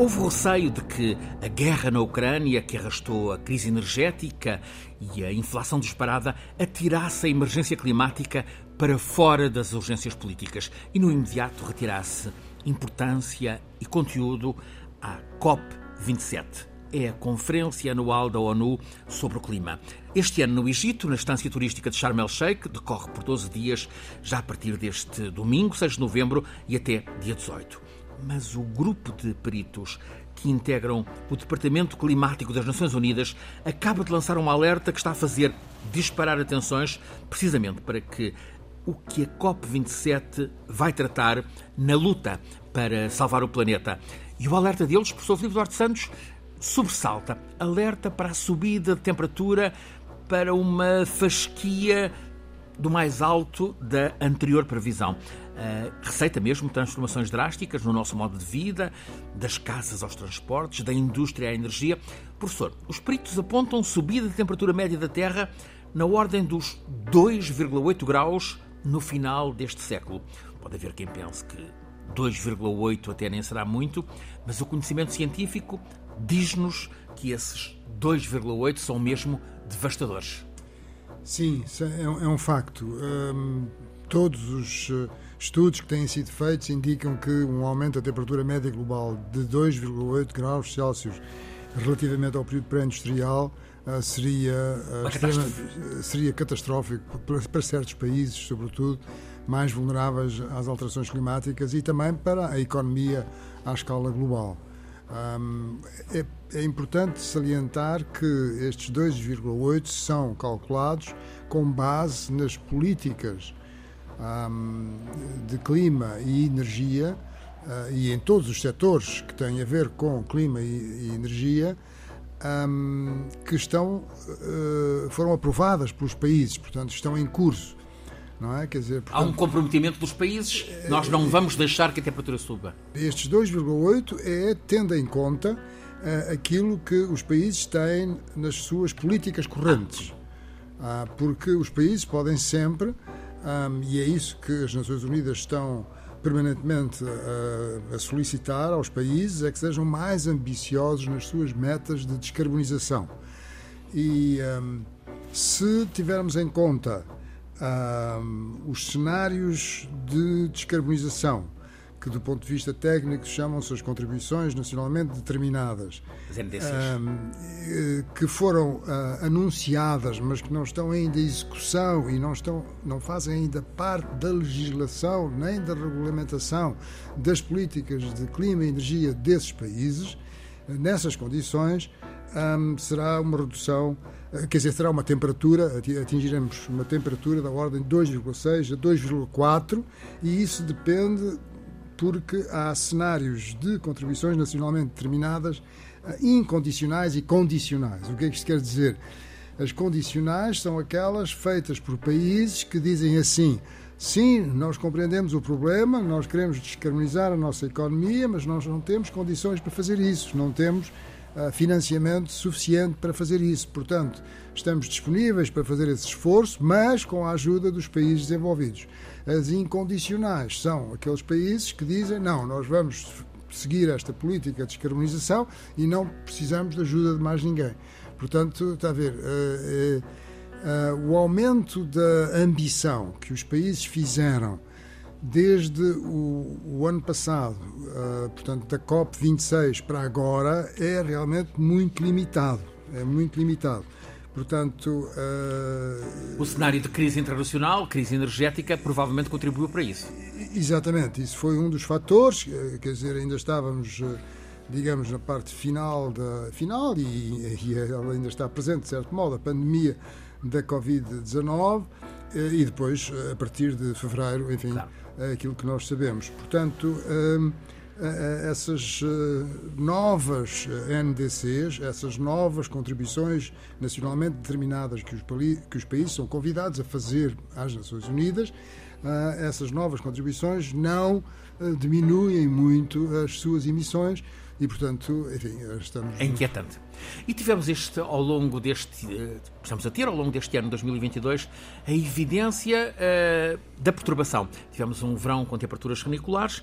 Houve receio de que a guerra na Ucrânia, que arrastou a crise energética e a inflação disparada, atirasse a emergência climática para fora das urgências políticas e, no imediato, retirasse importância e conteúdo à COP27 é a Conferência Anual da ONU sobre o Clima. Este ano no Egito, na estância turística de Sharm el-Sheikh, decorre por 12 dias, já a partir deste domingo, 6 de novembro, e até dia 18 mas o grupo de peritos que integram o Departamento Climático das Nações Unidas acaba de lançar um alerta que está a fazer disparar atenções, precisamente para que o que a COP27 vai tratar na luta para salvar o planeta. E o alerta deles, professor Filipe Duarte Santos, sobressalta. Alerta para a subida de temperatura para uma fasquia do mais alto da anterior previsão. Uh, receita mesmo transformações drásticas no nosso modo de vida, das casas aos transportes, da indústria à energia. Professor, os peritos apontam subida de temperatura média da Terra na ordem dos 2,8 graus no final deste século. Pode haver quem pense que 2,8 até nem será muito, mas o conhecimento científico diz-nos que esses 2,8 são mesmo devastadores. Sim, é, é um facto. Todos os eh, estudos que têm sido feitos indicam que um aumento da temperatura média global de 2,8 graus Celsius relativamente ao período pré-industrial uh, seria, extrema, seria catastrófico para, certos países, sobretudo mais vulneráveis às alterações climáticas e também para a economia à escala global. É, é, importante salientar que estes 2,8 são calculados com base nas políticas um, de clima e energia uh, e em todos os setores que têm a ver com clima e, e energia um, que estão uh, foram aprovadas pelos países, portanto estão em curso não é? Quer dizer, portanto, Há um comprometimento dos países, nós não vamos deixar que a temperatura suba. Estes 2,8 é tendo em conta uh, aquilo que os países têm nas suas políticas correntes. Uh, porque os países podem sempre, um, e é isso que as Nações Unidas estão permanentemente a, a solicitar aos países, é que sejam mais ambiciosos nas suas metas de descarbonização. E um, se tivermos em conta os cenários de descarbonização, que do ponto de vista técnico chamam-se as contribuições nacionalmente determinadas, eh, que foram uh, anunciadas, mas que não estão ainda em execução e não, estão, não fazem ainda parte da legislação nem da regulamentação das políticas de clima e energia desses países, nessas condições, será uma redução eh, quer dizer, será uma temperatura, atingiremos uma temperatura da ordem de 2,6 a 2,4 e isso depende porque há cenários de contribuições nacionalmente determinadas eh, incondicionais e condicionais. O que é que isto quer dizer? As condicionais são aquelas feitas por países que dizem assim: sim, nós compreendemos o problema, nós queremos descarbonizar a nossa economia, mas nós não temos condições para fazer isso, não temos financiamento suficiente para fazer isso. Portanto, estamos disponíveis para fazer esse esforço, mas com a ajuda dos países desenvolvidos. As incondicionais são aqueles países que dizem: não, nós vamos seguir esta política de descarbonização e não precisamos de ajuda de mais ninguém. Portanto, está a ver, uh, uh, uh, o aumento da ambição que os países fizeram desde o, o ano passado, uh, portanto, da COP26 para agora, é realmente muito limitado. É muito limitado. Portanto. Uh, o cenário de crise internacional, crise energética, provavelmente contribuiu para isso. Exatamente, isso foi um dos fatores. Eh, quer dizer, ainda estávamos, digamos, na parte final da. final e, e ela ainda está presente, de certo modo, a pandemia da Covid-19 e depois, a partir de fevereiro, enfim. Claro aquilo que nós sabemos. Portanto, hum, essas eh, novas NDCs, essas novas contribuições nacionalmente determinadas que os, que os países são convidados a fazer às Nações Unidas, eh, essas novas contribuições não eh, diminuem muito as suas emissões e, portanto, enfim, estamos. É inquietante. E tivemos este, ao longo deste. Estamos a ter, ao longo deste ano 2022, a evidência uh, da perturbação. Tivemos um verão com temperaturas caniculares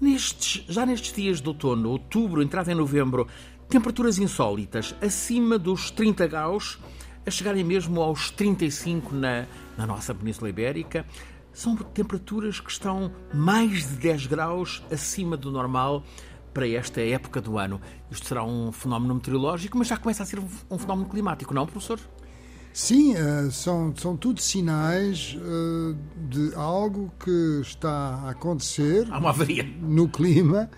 Nestes, já nestes dias de outono, outubro, entrada em novembro, temperaturas insólitas, acima dos 30 graus, a chegarem mesmo aos 35 na, na nossa Península Ibérica. São temperaturas que estão mais de 10 graus acima do normal para esta época do ano. Isto será um fenómeno meteorológico, mas já começa a ser um fenómeno climático, não, professor? Sim, eh, são, são tudo sinais eh, de algo que está a acontecer Há uma avaria. no clima,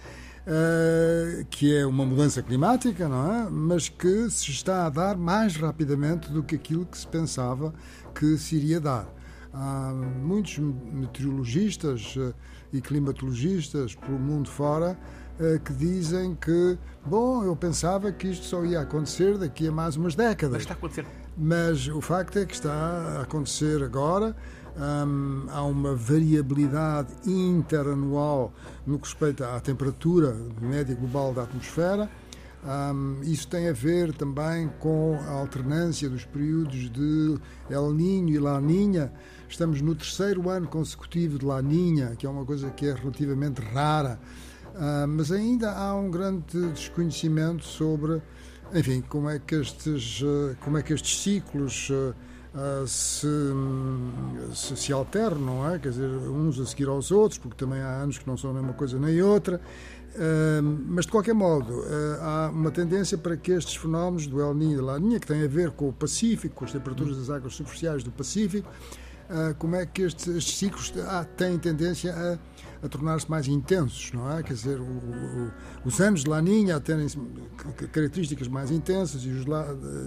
eh, que é uma mudança climática, não é? Mas que se está a dar mais rapidamente do que aquilo que se pensava que se iria dar. Há muitos meteorologistas e climatologistas pelo mundo fora que dizem que, bom, eu pensava que isto só ia acontecer daqui a mais umas décadas. Mas está a acontecer. Mas o facto é que está a acontecer agora. Hum, há uma variabilidade interanual no que respeita à temperatura média global da atmosfera. Um, isso tem a ver também com a alternância dos períodos de El Niño e La Niña. Estamos no terceiro ano consecutivo de La Niña, que é uma coisa que é relativamente rara, uh, mas ainda há um grande desconhecimento sobre enfim, como é que estes, eh, como é que estes ciclos uh, se, se, se, alternam, é? Quer dizer, uns a seguir aos outros, porque também há anos que não são nem uma coisa nem outra. Uh, mas, de qualquer modo, uh, há uma tendência para que estes fenómenos do El Niño e La Niña, que têm a ver com o Pacífico, com as temperaturas das águas superficiais do Pacífico, como é que estes, estes ciclos têm tendência a a tornar-se mais intensos, não é? Quer dizer, o, o, os anos de Laninha a terem características mais intensas e os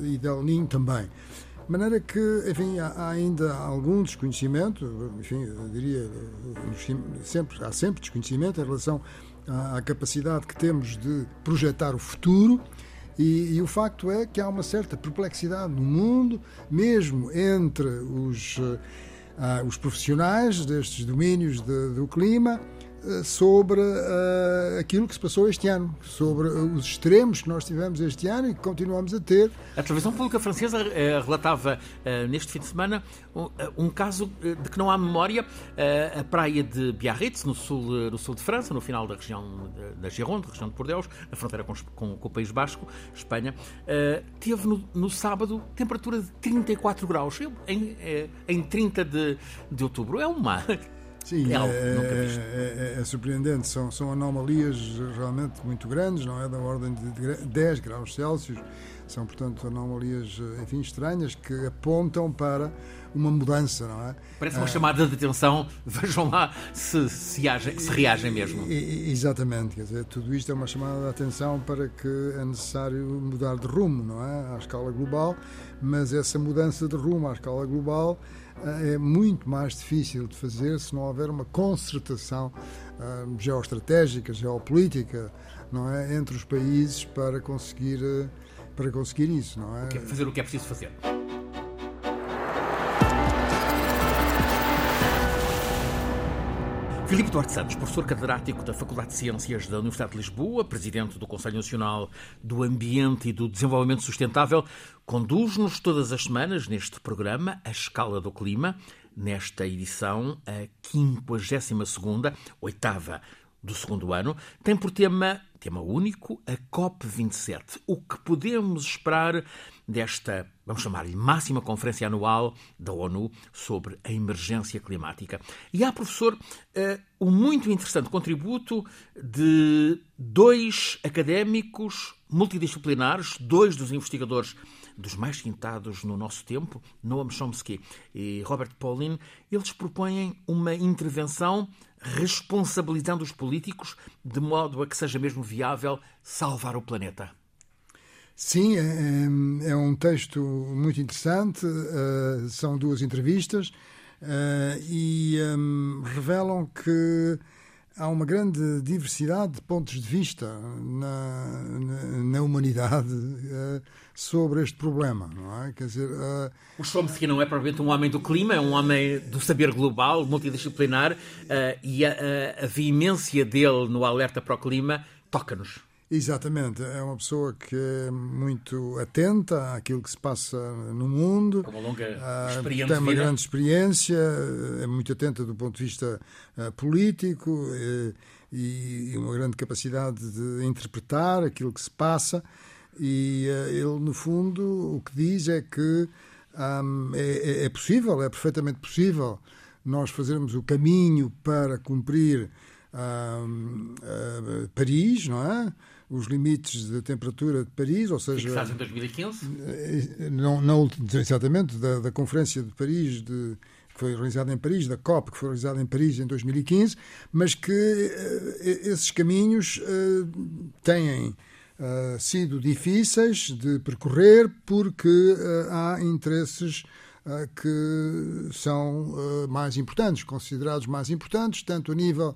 e de El Ninho também. De maneira que, enfim, há ainda algum desconhecimento, enfim, eu diria, sempre, há sempre desconhecimento em relação à, à capacidade que temos de projetar o futuro. E, e, o facto é que há uma certa perplexidade no mundo, mesmo entre os os profissionais destes domínios de, do clima sobre uh, aquilo que se passou este ano, sobre os extremos que nós tivemos este ano e que continuamos a ter. A televisão pública francesa eh, relatava neste fim de semana um, um, caso de que não há memória. a praia de Biarritz, no sul, no sul de França, no final da região da Gironde, região de Bordeaux, na fronteira com, com, com o País Basco, Espanha, teve no, no, sábado temperatura de 34 graus. Em, em 30 de de, outubro. É uma. Sim, é, é, é, é, surpreendente. São, são anomalias realmente muito grandes, não é? Da ordem de 10 graus Celsius. São, portanto, anomalias, enfim, estranhas que apontam para uma mudança, não é? Parece uma chamada de atenção. Vejam lá se, se, age, se reagem mesmo. Exatamente. Quer dizer, tudo isto é uma chamada de atenção para que é necessário mudar de rumo, não é? À escala global. Mas essa mudança de rumo à escala global é muito mais difícil de fazer se não houver uma concertação uh, geoestratégica, geopolítica, não é, entre os países para conseguir uh, para conseguir isso, não é? Fazer o que é preciso fazer. Filipe Duarte Santos, professor catedrático da Faculdade de Ciências da Universidade de Lisboa, presidente do Conselho Nacional do Ambiente e do Desenvolvimento Sustentável, conduz-nos todas as semanas neste programa A Escala do Clima, nesta edição, a 52ª, oitava do segundo ano, tem por tema, tema único, a COP27. O que podemos esperar desta, vamos chamar-lhe, máxima conferência anual da ONU sobre a emergência climática. E há, professor, uh, um muito interessante contributo de dois académicos multidisciplinares, dois dos investigadores dos mais quintados no nosso tempo, Noam Chomsky e Robert Pauline, eles propõem uma intervenção responsabilizando os políticos de modo a que seja mesmo viável salvar o planeta. Sim, é, é, é um texto muito interessante. Uh, são duas entrevistas uh, e um, revelam que há uma grande diversidade de pontos de vista na, na, na humanidade uh, sobre este problema, não é? Quer dizer, uh... o Chomsky não é provavelmente um homem do clima, é um homem do saber global, multidisciplinar, uh, e a, a, a veemência dele no alerta para o clima toca-nos. Exatamente, é uma pessoa que é muito atenta àquilo que se passa no mundo. Uma longa ah, experiência. Tem uma grande experiência, é muito atenta do ponto de vista uh, político. E, e, uma grande capacidade de interpretar aquilo que se passa. E uh, ele, no fundo, o que diz é que é, é, é, possível, é perfeitamente possível nós fazermos o caminho para cumprir um, uh, Paris, não é? Os limites da temperatura de Paris, ou seja. Fixados em 2015? Eh, não, não exatamente, da, da Conferência de Paris de, que foi realizada em Paris, da COP, que foi realizada em Paris em 2015, mas que uh, esses caminhos uh, têm uh, sido difíceis de percorrer porque há interesses que são mais importantes, considerados mais importantes, tanto a nível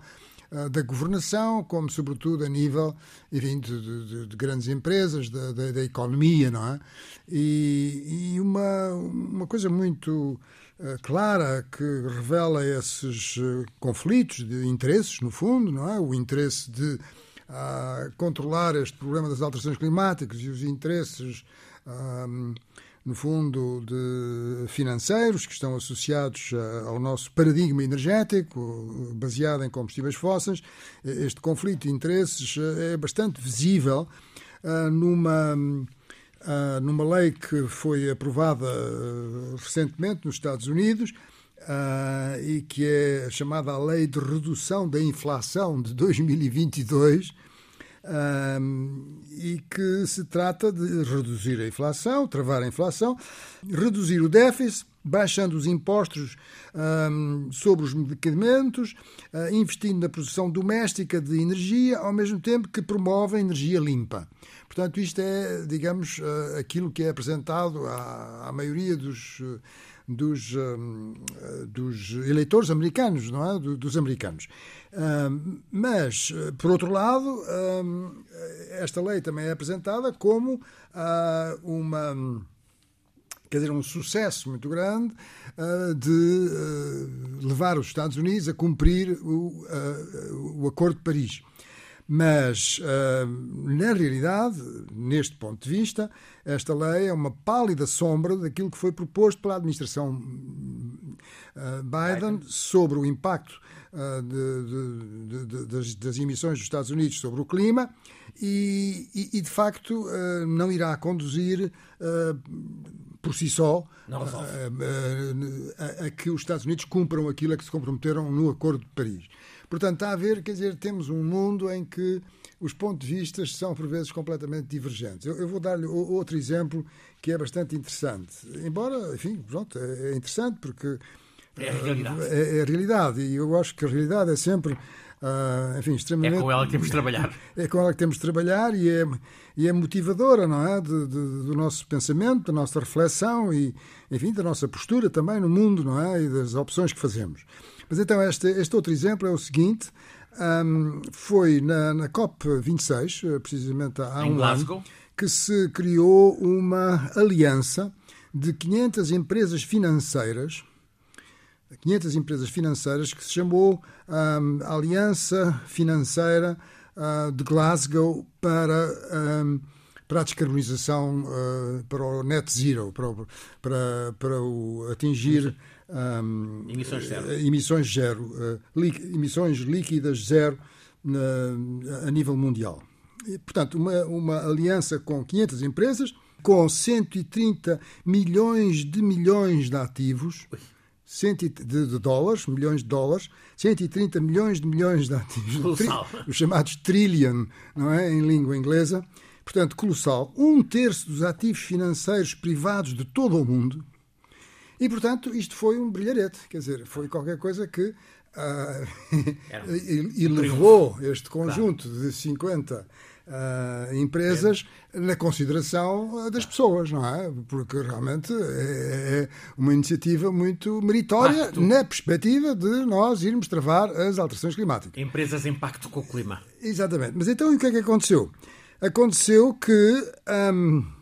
da governação, como sobretudo a nível enfim, de, de, de grandes empresas, da, da, da, economia, não é? E, e uma, uma coisa muito eh, clara que revela esses eh, conflitos de interesses, no fundo, não é? O interesse de uh, controlar este problema das alterações climáticas e os interesses, uh, no fundo, de financeiros que estão associados uh, ao nosso paradigma energético, baseado em combustíveis fósseis. Este conflito de interesses é bastante visível numa uh, numa lei que foi aprovada recentemente nos Estados Unidos uh, e que é chamada a Lei de Redução da Inflação de 2022. E que se trata de reduzir a inflação, travar a inflação, reduzir o déficit, baixando os impostos um, sobre os medicamentos, uh, investindo na produção doméstica de energia, ao mesmo tempo que promove a energia limpa. Portanto, isto é, digamos, eh, aquilo que é apresentado à, à maioria dos, dos, eh, dos, eleitores americanos, não é? dos americanos. Mas, por outro lado, esta lei também é apresentada como ah, uma quer dizer, um sucesso muito grande uh, de uh, levar os Estados Unidos a cumprir o, uh, o Acordo de Paris. Mas, uh, na realidade, neste ponto de vista, esta lei é uma pálida sombra daquilo que foi proposto pela administração uh, Biden, sobre o impacto uh, de, de, de, das, das, emissões dos Estados Unidos sobre o clima e, e, e de facto, não irá conduzir por si só a, a, a, que os Estados Unidos cumpram aquilo a que se comprometeram no Acordo de Paris. Portanto, está a ver, quer dizer, temos um mundo em que os pontos de vista são, por vezes, completamente divergentes. Eu, eu vou dar-lhe outro exemplo que é bastante interessante. Embora, enfim, pronto, é, é interessante porque. É a realidade. É, é, a realidade. E eu acho que a realidade é sempre. Uh, enfim, extremamente. É com ela que temos de trabalhar. É com ela que temos de trabalhar e é, e é motivadora, não é? De, de, do nosso pensamento, da nossa reflexão e, enfim, da nossa postura também no mundo, não é? E das opções que fazemos. Mas então, este, este outro exemplo é o seguinte: um, foi na, na COP26, eh, precisamente há em um Glasgow. ano, que se criou uma aliança de 500 empresas financeiras. 500 empresas financeiras que se chamou um, Aliança Financeira uh, de Glasgow para, um, para a descarbonização, uh, para o net zero, para, para, para o atingir um, emissões zero, emissões, zero uh, emissões líquidas zero a nível mundial. E, portanto, uma, uma aliança com 500 empresas, com 130 milhões de milhões de ativos, de, de, dólares, milhões de dólares, 130 milhões de milhões de ativos, tri, os chamados trillion, não é, em língua inglesa. Portanto, colossal. Um terço dos ativos financeiros privados de todo o mundo, e, portanto, isto foi um brilharete, quer dizer, foi qualquer coisa que uh, elevou este conjunto de 50 uh, empresas é. na consideração das pessoas, não é? Porque realmente é, é uma iniciativa muito meritória Pacto. na perspectiva de nós irmos travar as alterações climáticas. Empresas em pacto com o clima. Exatamente. Mas então, o que é que aconteceu? Aconteceu que. Um,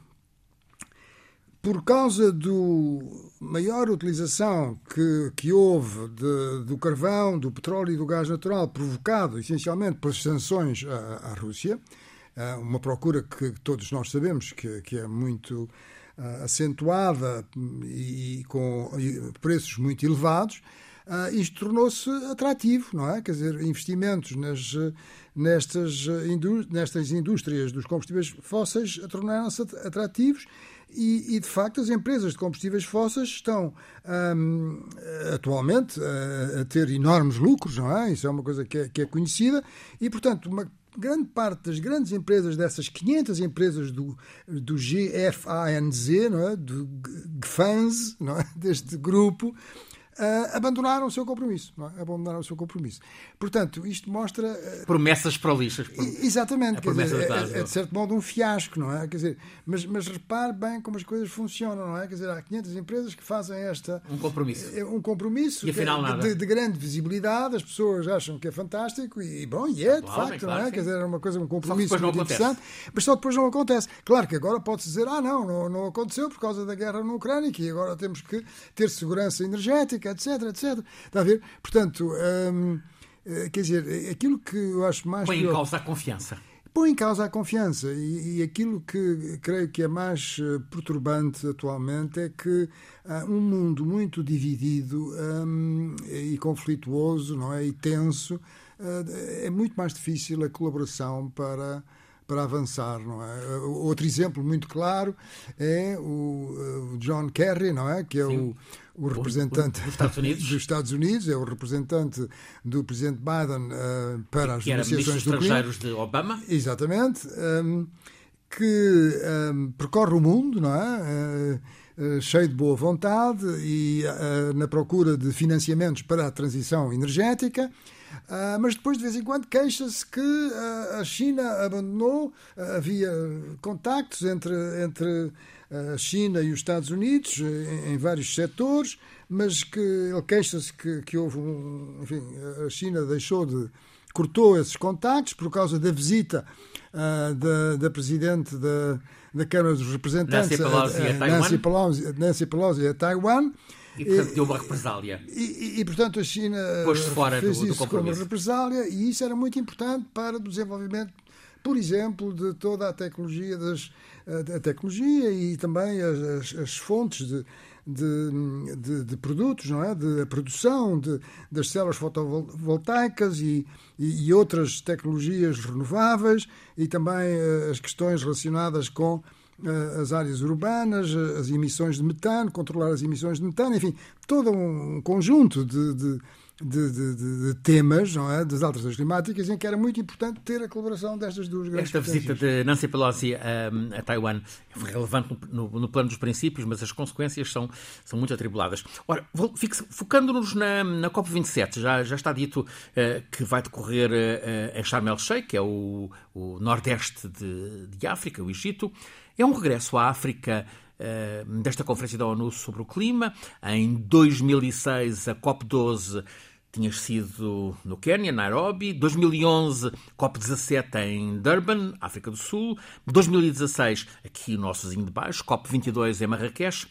por causa do maior utilização que, que houve de, do carvão, do petróleo e do gás natural, provocado essencialmente pelas sanções à, à Rússia, uma procura que todos nós sabemos que, que é muito uh, acentuada e, com preços muito elevados, uh, isto tornou-se atrativo, não é? Quer dizer, investimentos nas, nestas, indú nestas indústrias dos combustíveis fósseis tornaram-se atrativos e, e, de facto, as empresas de combustíveis fósseis estão um, atualmente a, a, ter enormes lucros, não é? Isso é uma coisa que é, que é conhecida e, portanto, uma grande parte das grandes empresas, dessas 500 empresas do, do GFANZ, não é? do GFANZ, não é? deste grupo, uh, abandonaram o seu compromisso. É? Abandonaram o seu compromisso. Portanto, isto mostra. Uh, Promessas prolixas. Exatamente. Quer dizer, é, é, de certo modo um fiasco, não é? Quer dizer, mas, mas repare bem como as coisas funcionam, não é? Quer dizer, há 500 empresas que fazem esta. Um compromisso. É, um compromisso e afinal, de, nada. De, de, grande visibilidade, as pessoas acham que é fantástico e, bom, e é, de claro, facto, claro, não é? Sim. Quer dizer, é uma coisa, um compromisso muito interessante, mas só depois não acontece. Claro que agora pode-se dizer, ah, não, não, não aconteceu por causa da guerra na Ucrânia, que agora temos que ter segurança energética, etc, etc. Está a ver? Portanto, hum, eh, quer dizer, aquilo que eu acho mais. Põe em causa a confiança. Põe em causa a confiança. E, e, aquilo que creio que é mais eh, perturbante atualmente é que uh, um mundo muito dividido um, e conflituoso não é? e tenso uh, é muito mais difícil a colaboração para para avançar, não é? Outro exemplo muito claro é o, John Kerry, não é? Que é o, o representante dos Estados, Unidos. dos Estados Unidos, é o representante do presidente Biden uh, para as que negociações do estrangeiros de Obama. Exatamente. Um, que um, percorre o mundo, não é? Uh, cheio de boa vontade e uh, na procura de financiamentos para a transição energética. Uh, mas depois, de vez em quando, queixa-se que uh, a China abandonou, uh, havia contactos entre, entre a China e os Estados Unidos em, em vários setores, mas que ele queixa-se que, que houve um. Enfim, a China deixou de. cortou esses contactos por causa da visita da, da Presidente da, da Câmara dos Representantes, Nancy Pelosi, a, a, Nancy Pelosi, Nancy Pelosi a Taiwan. E, portanto, deu uma represália. E, e, e, portanto, a China fora fez do, do isso como represália e isso era muito importante para o desenvolvimento, por exemplo, de toda a tecnologia, das, a, tecnologia e também as, as, fontes de, de, de, de, produtos, não é? De produção de, das células fotovoltaicas e, e, e outras tecnologias renováveis e também as questões relacionadas com eh, as áreas urbanas, eh, as emissões de metano, controlar as emissões de metano, enfim, todo um conjunto de, de, de, de, temas não é, das alterações climáticas em que era muito importante ter a colaboração destas duas grandes Esta visita de Nancy Pelosi a, a Taiwan foi relevante no, no, plano dos princípios, mas as consequências são, são muito atribuladas. Ora, focando-nos na, na COP27, já, já está dito uh, que vai decorrer uh, em Sharm el-Sheikh, que é o, o nordeste de, de África, o Egito. É um regresso à África uh, desta Conferência da ONU sobre o Clima. Em 2006, a COP12 tinha sido no Quênia, Nairobi. 2011, COP17 em Durban, África do Sul. 2016, aqui o nosso vizinho de baixo, COP22 em Marrakech.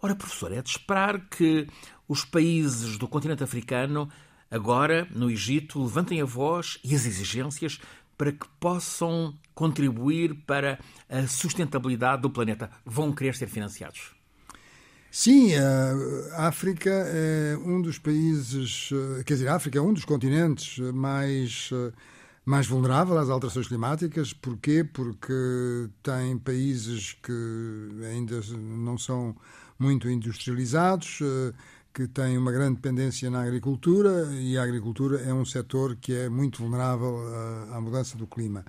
Ora, professor, é de esperar que os países do continente africano, agora no Egito, levantem a voz e as exigências para que possam contribuir para a sustentabilidade do planeta. Vão querer ser financiados? Sim, a África é um dos países, quer dizer, a África é um dos continentes mais, mais vulnerável às alterações climáticas. Porquê? Porque tem países que ainda não são muito industrializados, que tem uma grande dependência na agricultura e a agricultura é um setor que é muito vulnerável à, à mudança do clima.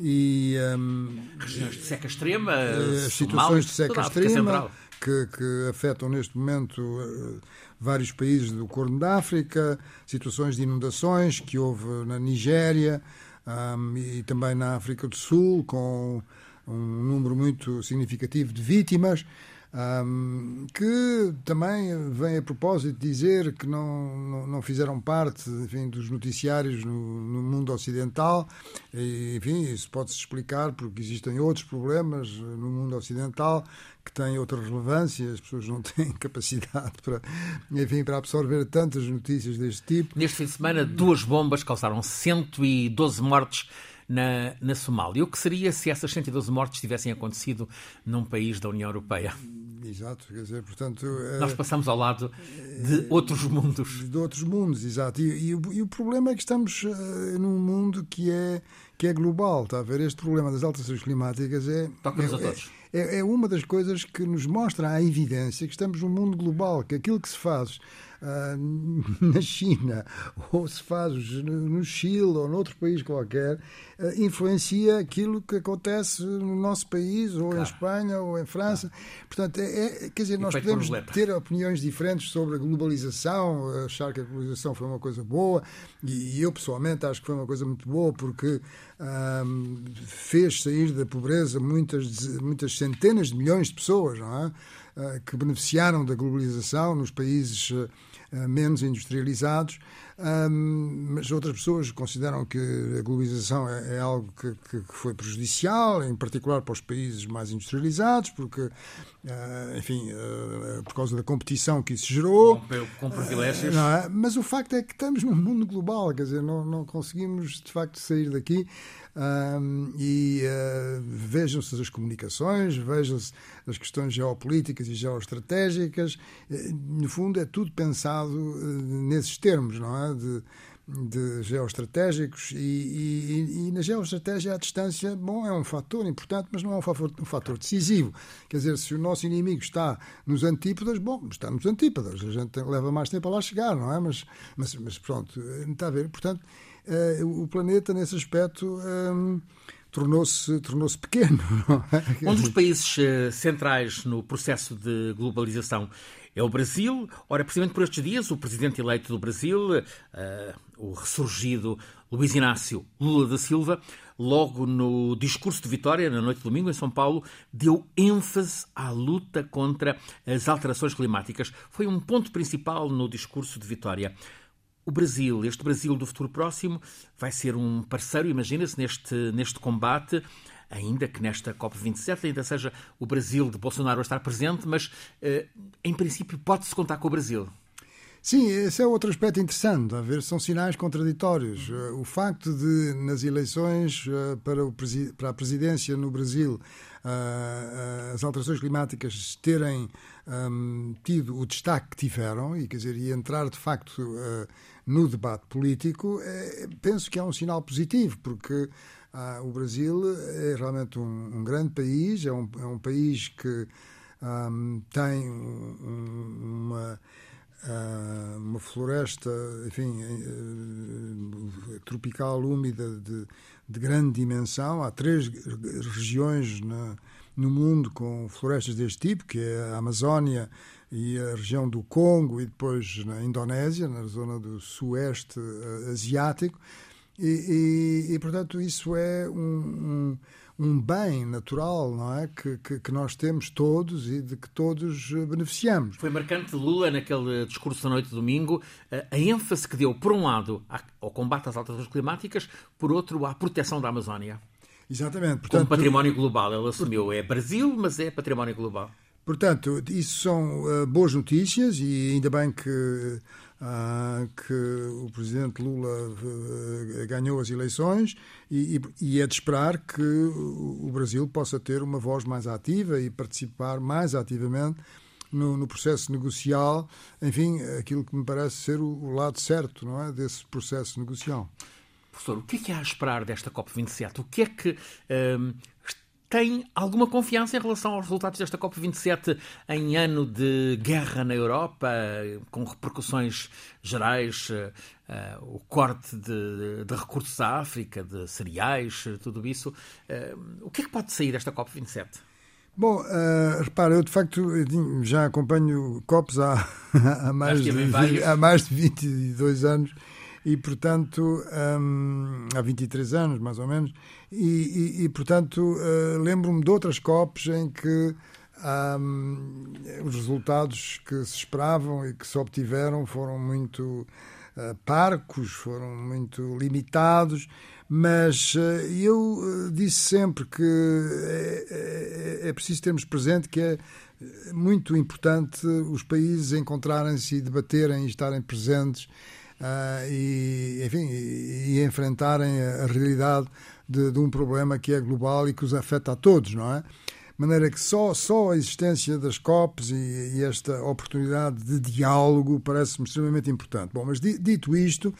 E, um, Regiões de seca extrema, as situações de seca extrema que, que, afetam neste momento vários países do Corno da África, situações de inundações que houve na Nigéria um, e também na África do Sul, com um número muito significativo de vítimas. Um, que também vem a propósito dizer que não, não, não fizeram parte enfim, dos noticiários no, no, mundo ocidental. E, enfim, isso pode-se explicar porque existem outros problemas no mundo ocidental que têm outra relevância, as pessoas não têm capacidade para, enfim, para absorver tantas notícias deste tipo. Neste fim de semana, duas bombas causaram 112 mortes na, na Somália. O que seria se essas 112 mortes tivessem acontecido num país da União Europeia? Exato, quer dizer, portanto. Nós passamos ao lado de outros mundos. De outros mundos, exato. E, e, e o problema é que estamos uh, num mundo que é, que é global, está a ver? Este problema das alterações climáticas é. Toca-nos é, a todos. É, é, uma das coisas que nos mostra a evidência que estamos num mundo global, que aquilo que se faz uh, na China, ou se faz no Chile, ou noutro país qualquer, uh, influencia aquilo que acontece no nosso país, ou claro. em Espanha, ou em França. Claro. Portanto, é, é, quer dizer, nós podemos ter opiniões diferentes sobre a globalização, achar que a globalização foi uma coisa boa, e eu pessoalmente acho que foi uma coisa muito boa, porque um, fez sair da pobreza muitas, muitas centenas de milhões de pessoas, não é? Uh, que beneficiaram da globalização nos países eh, menos industrializados, mas outras pessoas consideram que a globalização é, é algo que, que, foi prejudicial, em particular para os países mais industrializados, porque, eh, enfim, eh, por causa da competição que isso gerou. Com, com privilégios. É? Mas o facto é que estamos num mundo global, quer dizer, não, não conseguimos de facto sair daqui. Um, e uh, vejam-se as comunicações, vejam-se as questões geopolíticas e geoestratégicas. No fundo, é tudo pensado uh, nesses termos, não é? De, de geoestratégicos e, e, e, na geoestratégia a distância bom é um fator importante mas não é um fator, um fator decisivo. Quer dizer se o nosso inimigo está nos antípodas bom está nos antípodas. A gente leva mais tempo a lá chegar não é? Mas mas, mas pronto está a ver. Portanto uh, o planeta, nesse aspecto, um, tornou-se tornou pequeno. É? Um dos países uh, centrais no processo de globalização é o Brasil. Ora, precisamente por estes dias, o presidente eleito do Brasil, uh, o ressurgido Luiz Inácio Lula da Silva, logo no discurso de vitória, na noite de domingo, em São Paulo, deu ênfase à luta contra as alterações climáticas. Foi um ponto principal no discurso de vitória. O Brasil, este Brasil do futuro próximo, vai ser um parceiro, imagina-se, neste, neste combate, ainda que nesta COP27 ainda seja o Brasil de Bolsonaro a estar presente, mas eh, em princípio pode-se contar com o Brasil. Sim, esse é outro aspecto interessante. A ver, são sinais contraditórios. Eh, o facto de, nas eleições eh, para, o, para a presidência no Brasil, as alterações climáticas terem um, tido o destaque que tiveram, e quer dizer, e entrar de facto no debate político, é, penso que é um sinal positivo, porque ah, o Brasil é realmente um, um grande país, é um, é um país que um, tem uma, uh, uma floresta, enfim, uh, tropical úmida de, de, grande dimensão. Há três regiões na, no mundo com florestas deste tipo, que é a Amazónia, e a região do Congo e depois na Indonésia, na zona do sueste uh, asiático. E, e, e, portanto, isso é um, um, um, bem natural, não é? Que, que, que, nós temos todos e de que todos eh, beneficiamos. Foi marcante Lula, naquele discurso da noite de domingo, eh, a ênfase que deu, por um lado, ao combate às alterações climáticas, por outro, à proteção da Amazónia. Exatamente. Portanto, Como património global, ele assumiu. É Brasil, mas é património global. Portanto, isso são uh, boas notícias e ainda bem que, uh, que o presidente Lula uh, ganhou as eleições e, e, é de esperar que o Brasil possa ter uma voz mais ativa e participar mais ativamente no, no, processo negocial, enfim, aquilo que me parece ser o, o lado certo não é, desse processo negocial. Professor, o que é que há a esperar desta COP27? O que é que um, tem alguma confiança em relação aos resultados desta COP27 em ano de guerra na Europa, com repercussões gerais, uh, uh, o corte de, de, recursos à África, de cereais, tudo isso. O que é que pode sair desta COP27? Bom, uh, repara, eu de facto já acompanho COPs há, há, mais de, há mais de 22 anos e, portanto, um, há 23 anos, mais ou menos, e, e, e portanto, uh, lembro-me de outras COPs em que um, os resultados que se esperavam e que se obtiveram foram muito uh, parcos, foram muito limitados, mas uh, eu disse sempre que é, é, é preciso termos presente que é muito importante os países encontrarem-se e debaterem e estarem presentes uh, e, enfim, e, e enfrentarem a, a realidade de, de, um problema que é global e que os afeta a todos, não é? maneira que só, só a existência das COPs e, e esta oportunidade de diálogo parece-me extremamente importante. Bom, mas dito isto,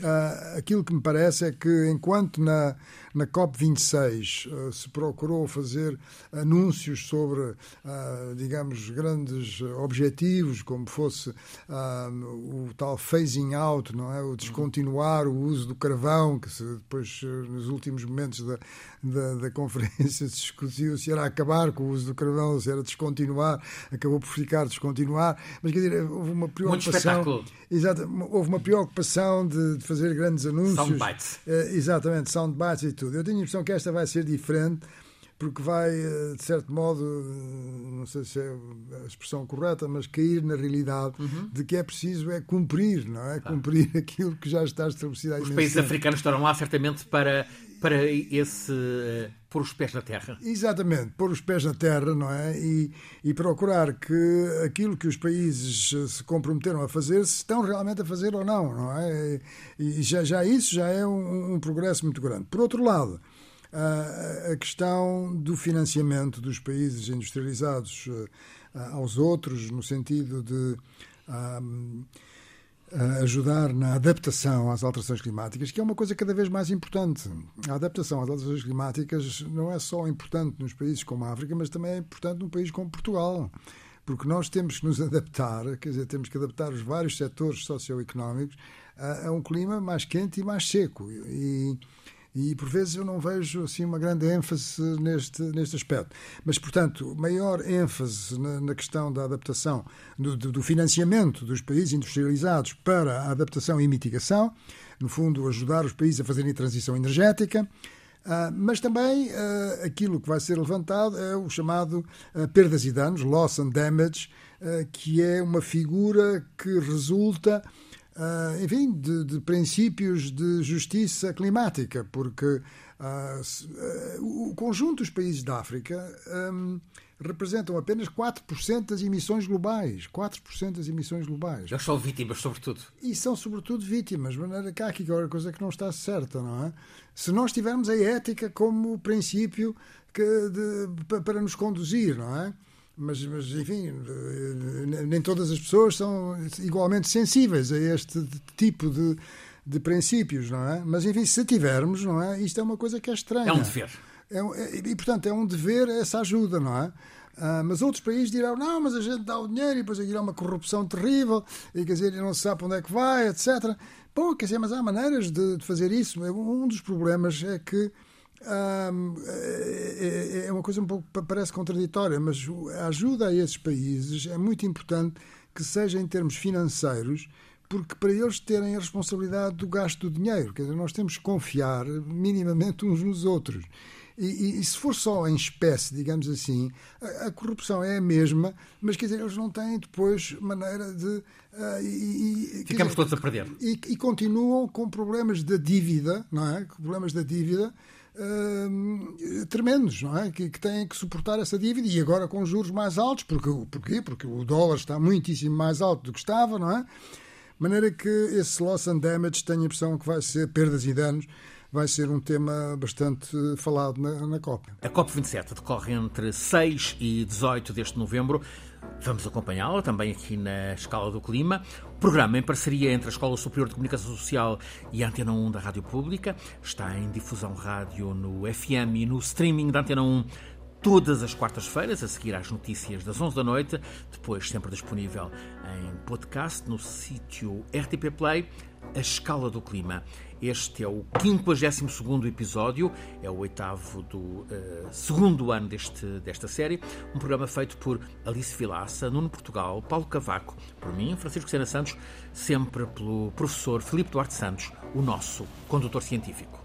Uh, aquilo que me parece é que, enquanto na, na COP26 uh, se procurou fazer anúncios sobre, uh, digamos, grandes objetivos, como fosse o tal phasing out, não é? o descontinuar o uso do carvão, que se, depois, nos últimos momentos da, da, da conferência, se discutiu se era acabar com o uso do carvão, se era descontinuar, acabou por ficar descontinuar, mas quer dizer, houve uma preocupação. Exato, houve uma preocupação de, de fazer grandes anúncios. Soundbites. Uh, exatamente, soundbites e tudo. Eu tenho a impressão que esta vai ser diferente porque vai, eh, de certo modo, eh, não sei se é a expressão correta, mas cair na realidade uhum. de que é preciso é cumprir, não é? Cumprir aquilo que já está estabelecido Os países africanos estarão lá certamente para, para esse uh, pôr os pés na terra. Exatamente, pôr os pés na terra, não é? E, e procurar que aquilo que os países se comprometeram a fazer, se estão realmente a fazer ou não, não é? E já, já isso já é um, um progresso muito grande. Por outro lado, a questão do financiamento dos países industrializados aos outros, no sentido de ajudar na adaptação às alterações climáticas, que é uma coisa cada vez mais importante. A adaptação às alterações climáticas não é só importante nos países como a África, mas também é importante num país como Portugal. Porque nós temos que nos adaptar, quer dizer, temos que adaptar os vários setores socioeconómicos a, a um clima mais quente e mais seco. E, e por vezes eu não vejo assim uma grande ênfase neste, neste aspecto. Mas, portanto, maior ênfase na, na questão da adaptação, do, do, financiamento dos países industrializados para a adaptação e mitigação, no fundo, ajudar os países a fazerem transição energética. Uh, mas também uh, aquilo que vai ser levantado é o chamado uh, perdas e danos, loss and damage, que é uma figura que resulta uh, enfim, de, de, princípios de justiça climática, porque uh, o conjunto dos países da África um, representam apenas 4% das emissões globais. 4% das emissões globais. Eles são vítimas, sobretudo. E são, sobretudo, vítimas. De maneira que há aqui qualquer coisa que não está certa, não é? Se nós tivermos a ética como princípio que de, para nos conduzir, não é? Mas, mas enfim, eh, nem todas as pessoas são igualmente sensíveis a este tipo de, de princípios, não é? Mas enfim, se tivermos, não é? Isto é uma coisa que é estranha. É um dever. É, é, e portanto é um dever essa ajuda, não é? Ah, mas outros países dirão, não, mas a gente dá o dinheiro e depois aquilo é uma corrupção terrível e quer dizer, não se sabe onde é que vai, etc. Bom, quer dizer, mas há maneiras de, de fazer isso. Um dos problemas é que é, é uma coisa um pouco parece contraditória, mas a ajuda a esses países é muito importante que seja em termos financeiros, porque para eles terem a responsabilidade do gasto do dinheiro, quer dizer, nós temos que confiar minimamente uns nos outros. E, e, e, se for só em espécie, digamos assim, a, a, corrupção é a mesma, mas quer dizer, eles não têm depois maneira de. Uh, e, Ficamos dizer, todos a perder. E, continuam com problemas da dívida, não é? Problemas da dívida tremendos, não é? Que, que, têm que suportar essa dívida e agora com juros mais altos, porque, porquê? Porque o dólar está muitíssimo mais alto do que estava, não é? Maneira que esse loss and damage tenho a impressão que vai ser perdas e danos vai ser um tema bastante falado na, na COP. A COP27 decorre entre 6 e 18 deste novembro. Vamos acompanhá-la também aqui na Escala do Clima. Programa em parceria entre a Escola Superior de Comunicação Social e a Antena 1 da Rádio Pública. Está em difusão rádio no FM e no streaming da Antena 1 todas as quartas-feiras, a seguir às notícias das 11 da noite, depois sempre disponível em podcast no sítio RTP Play, A Escala do Clima. Este é o 52 episódio, é o oitavo do uh, segundo ano deste, desta série. Um programa feito por Alice Vilaça, Nuno Portugal, Paulo Cavaco, por mim, Francisco Sena Santos, sempre pelo professor Filipe Duarte Santos, o nosso condutor científico.